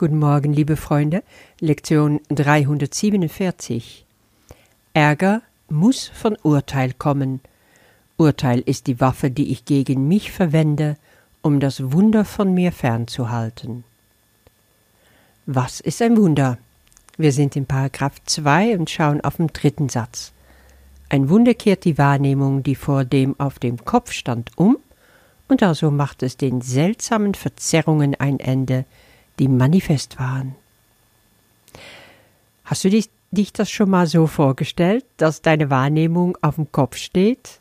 Guten Morgen, liebe Freunde. Lektion 347. Ärger muss von Urteil kommen. Urteil ist die Waffe, die ich gegen mich verwende, um das Wunder von mir fernzuhalten. Was ist ein Wunder? Wir sind in Paragraph 2 und schauen auf den dritten Satz. Ein Wunder kehrt die Wahrnehmung, die vor dem auf dem Kopf stand, um, und also macht es den seltsamen Verzerrungen ein Ende, die manifest waren. Hast du dich, dich das schon mal so vorgestellt, dass deine Wahrnehmung auf dem Kopf steht?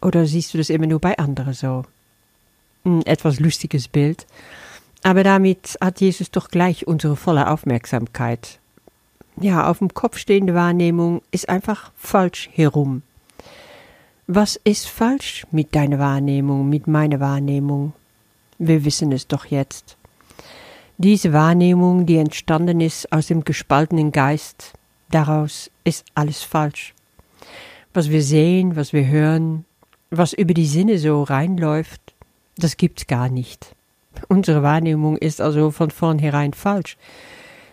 Oder siehst du das immer nur bei anderen so? Ein etwas lustiges Bild. Aber damit hat Jesus doch gleich unsere volle Aufmerksamkeit. Ja, auf dem Kopf stehende Wahrnehmung ist einfach falsch herum. Was ist falsch mit deiner Wahrnehmung, mit meiner Wahrnehmung? Wir wissen es doch jetzt. Diese Wahrnehmung, die entstanden ist aus dem gespaltenen Geist, daraus ist alles falsch. Was wir sehen, was wir hören, was über die Sinne so reinläuft, das gibt's gar nicht. Unsere Wahrnehmung ist also von vornherein falsch.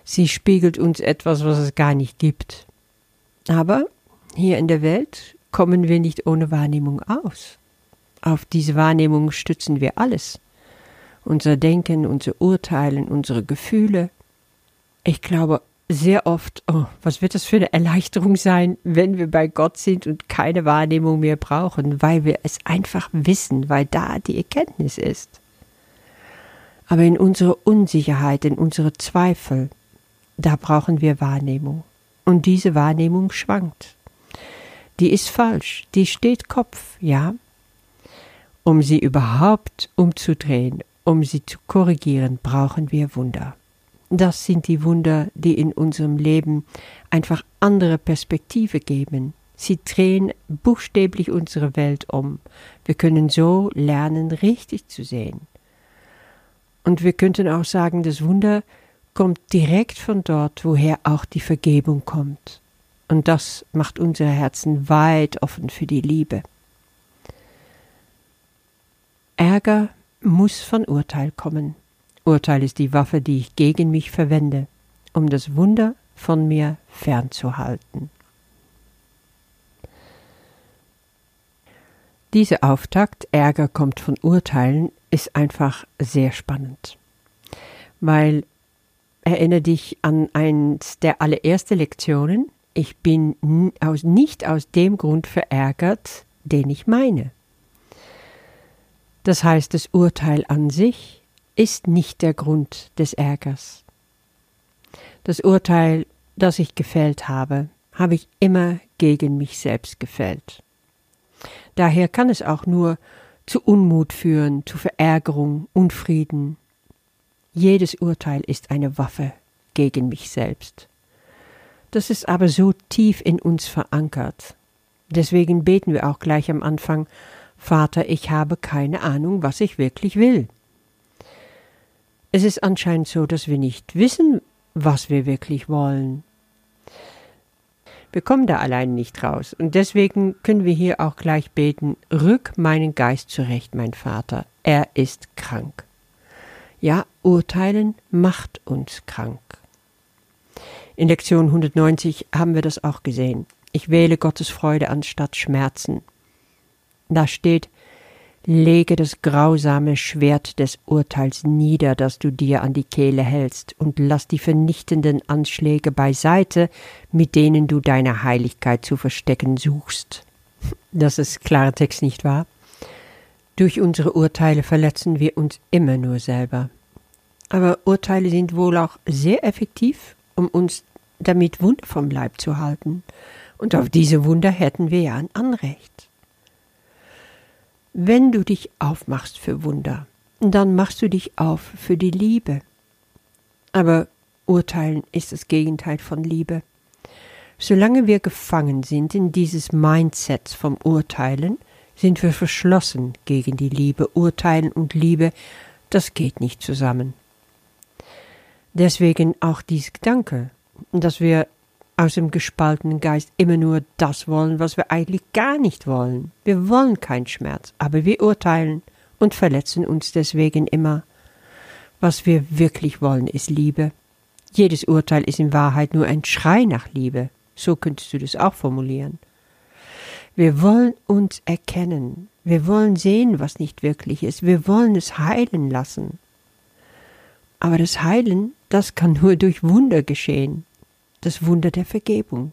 Sie spiegelt uns etwas, was es gar nicht gibt. Aber hier in der Welt kommen wir nicht ohne Wahrnehmung aus. Auf diese Wahrnehmung stützen wir alles unser Denken, unser Urteilen, unsere Gefühle. Ich glaube sehr oft, oh, was wird das für eine Erleichterung sein, wenn wir bei Gott sind und keine Wahrnehmung mehr brauchen, weil wir es einfach wissen, weil da die Erkenntnis ist. Aber in unserer Unsicherheit, in unsere Zweifel, da brauchen wir Wahrnehmung. Und diese Wahrnehmung schwankt. Die ist falsch, die steht Kopf, ja. Um sie überhaupt umzudrehen, um sie zu korrigieren, brauchen wir Wunder. Das sind die Wunder, die in unserem Leben einfach andere Perspektive geben. Sie drehen buchstäblich unsere Welt um. Wir können so lernen, richtig zu sehen. Und wir könnten auch sagen, das Wunder kommt direkt von dort, woher auch die Vergebung kommt. Und das macht unsere Herzen weit offen für die Liebe. Ärger muss von Urteil kommen. Urteil ist die Waffe, die ich gegen mich verwende, um das Wunder von mir fernzuhalten. Diese Auftakt, Ärger kommt von Urteilen, ist einfach sehr spannend. Weil erinnere dich an eins der allerersten Lektionen, ich bin nicht aus dem Grund verärgert, den ich meine. Das heißt, das Urteil an sich ist nicht der Grund des Ärgers. Das Urteil, das ich gefällt habe, habe ich immer gegen mich selbst gefällt. Daher kann es auch nur zu Unmut führen, zu Verärgerung, Unfrieden. Jedes Urteil ist eine Waffe gegen mich selbst. Das ist aber so tief in uns verankert. Deswegen beten wir auch gleich am Anfang Vater, ich habe keine Ahnung, was ich wirklich will. Es ist anscheinend so, dass wir nicht wissen, was wir wirklich wollen. Wir kommen da allein nicht raus, und deswegen können wir hier auch gleich beten, rück meinen Geist zurecht, mein Vater, er ist krank. Ja, urteilen macht uns krank. In Lektion 190 haben wir das auch gesehen. Ich wähle Gottes Freude anstatt Schmerzen. Da steht, lege das grausame Schwert des Urteils nieder, das du dir an die Kehle hältst, und lass die vernichtenden Anschläge beiseite, mit denen du deine Heiligkeit zu verstecken suchst. Das ist klarer Text, nicht wahr? Durch unsere Urteile verletzen wir uns immer nur selber. Aber Urteile sind wohl auch sehr effektiv, um uns damit Wunder vom Leib zu halten. Und auf diese Wunder hätten wir ja ein Anrecht. Wenn du dich aufmachst für Wunder, dann machst du dich auf für die Liebe. Aber Urteilen ist das Gegenteil von Liebe. Solange wir gefangen sind in dieses Mindset vom Urteilen, sind wir verschlossen gegen die Liebe. Urteilen und Liebe, das geht nicht zusammen. Deswegen auch dies Gedanke, dass wir aus dem gespaltenen Geist immer nur das wollen, was wir eigentlich gar nicht wollen. Wir wollen keinen Schmerz, aber wir urteilen und verletzen uns deswegen immer. Was wir wirklich wollen, ist Liebe. Jedes Urteil ist in Wahrheit nur ein Schrei nach Liebe. So könntest du das auch formulieren. Wir wollen uns erkennen. Wir wollen sehen, was nicht wirklich ist. Wir wollen es heilen lassen. Aber das Heilen, das kann nur durch Wunder geschehen. Das Wunder der Vergebung.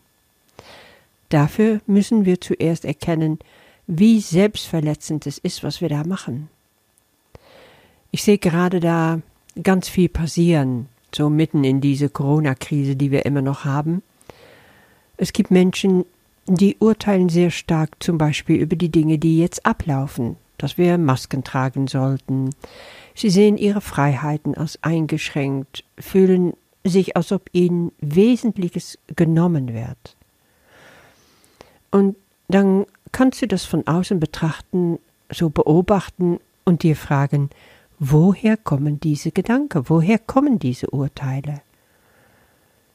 Dafür müssen wir zuerst erkennen, wie selbstverletzend es ist, was wir da machen. Ich sehe gerade da ganz viel passieren, so mitten in diese Corona-Krise, die wir immer noch haben. Es gibt Menschen, die urteilen sehr stark zum Beispiel über die Dinge, die jetzt ablaufen, dass wir Masken tragen sollten. Sie sehen ihre Freiheiten als eingeschränkt, fühlen sich, als ob ihnen Wesentliches genommen wird. Und dann kannst du das von außen betrachten, so beobachten und dir fragen, woher kommen diese Gedanken, woher kommen diese Urteile?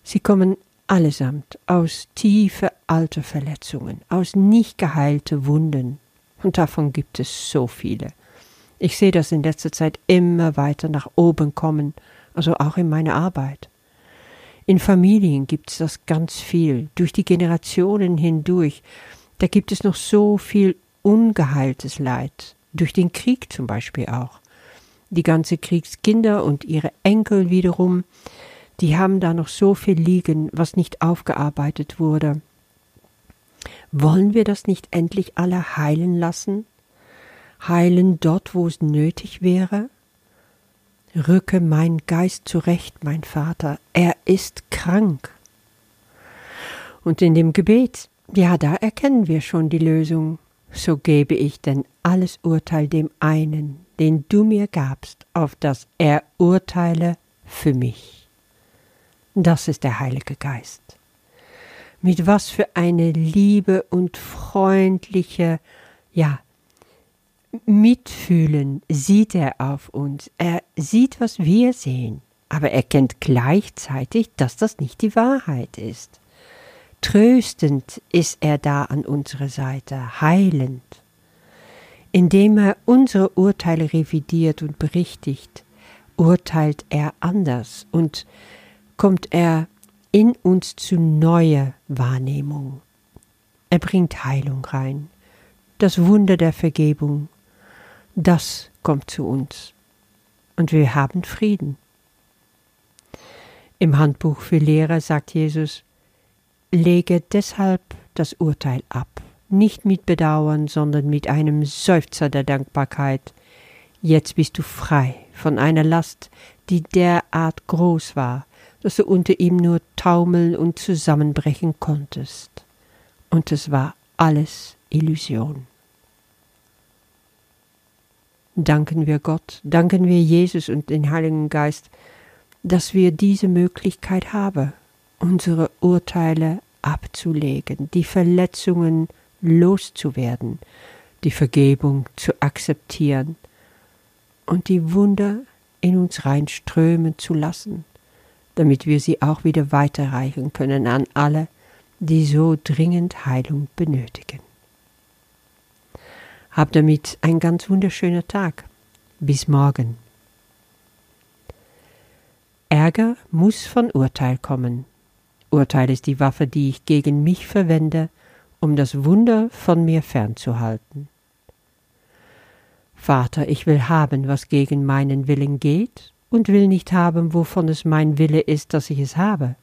Sie kommen allesamt aus tiefe alte Verletzungen, aus nicht geheilte Wunden. Und davon gibt es so viele. Ich sehe das in letzter Zeit immer weiter nach oben kommen, also auch in meiner Arbeit. In Familien gibt es das ganz viel, durch die Generationen hindurch. Da gibt es noch so viel ungeheiltes Leid, durch den Krieg zum Beispiel auch. Die ganze Kriegskinder und ihre Enkel wiederum, die haben da noch so viel liegen, was nicht aufgearbeitet wurde. Wollen wir das nicht endlich alle heilen lassen? Heilen dort, wo es nötig wäre? Rücke mein Geist zurecht, mein Vater, er ist krank. Und in dem Gebet, ja, da erkennen wir schon die Lösung. So gebe ich denn alles Urteil dem einen, den du mir gabst, auf das er urteile für mich. Das ist der Heilige Geist. Mit was für eine Liebe und freundliche, ja, Mitfühlen sieht er auf uns. Er sieht, was wir sehen, aber er kennt gleichzeitig, dass das nicht die Wahrheit ist. Tröstend ist er da an unserer Seite, heilend. Indem er unsere Urteile revidiert und berichtigt, urteilt er anders und kommt er in uns zu neuer Wahrnehmung. Er bringt Heilung rein. Das Wunder der Vergebung, das kommt zu uns. Und wir haben Frieden. Im Handbuch für Lehrer sagt Jesus, lege deshalb das Urteil ab, nicht mit Bedauern, sondern mit einem Seufzer der Dankbarkeit. Jetzt bist du frei von einer Last, die derart groß war, dass du unter ihm nur taumeln und zusammenbrechen konntest. Und es war alles Illusion. Danken wir Gott, danken wir Jesus und den Heiligen Geist, dass wir diese Möglichkeit haben, unsere Urteile abzulegen, die Verletzungen loszuwerden, die Vergebung zu akzeptieren und die Wunder in uns reinströmen zu lassen damit wir sie auch wieder weiterreichen können an alle, die so dringend Heilung benötigen. Hab damit ein ganz wunderschöner Tag. Bis morgen. Ärger muss von Urteil kommen. Urteil ist die Waffe, die ich gegen mich verwende, um das Wunder von mir fernzuhalten. Vater, ich will haben, was gegen meinen Willen geht, und will nicht haben, wovon es mein Wille ist, dass ich es habe.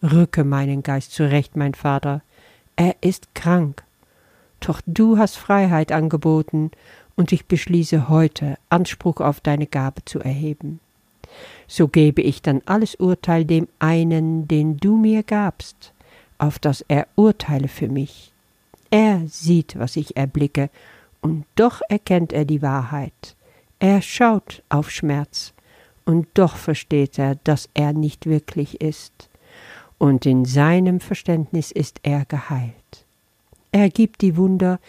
Rücke meinen Geist zurecht, mein Vater, er ist krank. Doch du hast Freiheit angeboten, und ich beschließe heute, Anspruch auf deine Gabe zu erheben. So gebe ich dann alles Urteil dem einen, den du mir gabst, auf das er urteile für mich. Er sieht, was ich erblicke, und doch erkennt er die Wahrheit. Er schaut auf Schmerz, und doch versteht er, dass er nicht wirklich ist, und in seinem Verständnis ist er geheilt. Er gibt die Wunder,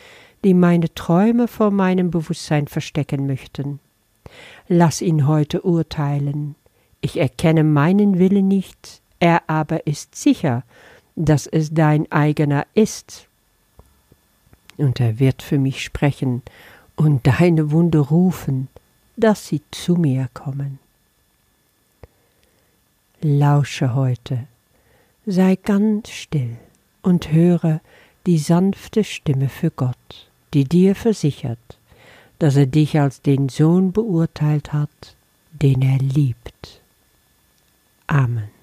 die meine Träume vor meinem Bewusstsein verstecken möchten. Lass ihn heute urteilen. Ich erkenne meinen Willen nicht, er aber ist sicher, dass es dein eigener ist. Und er wird für mich sprechen und deine Wunde rufen, dass sie zu mir kommen. Lausche heute, sei ganz still und höre die sanfte Stimme für Gott, die dir versichert, dass er dich als den Sohn beurteilt hat, den er liebt. Amen.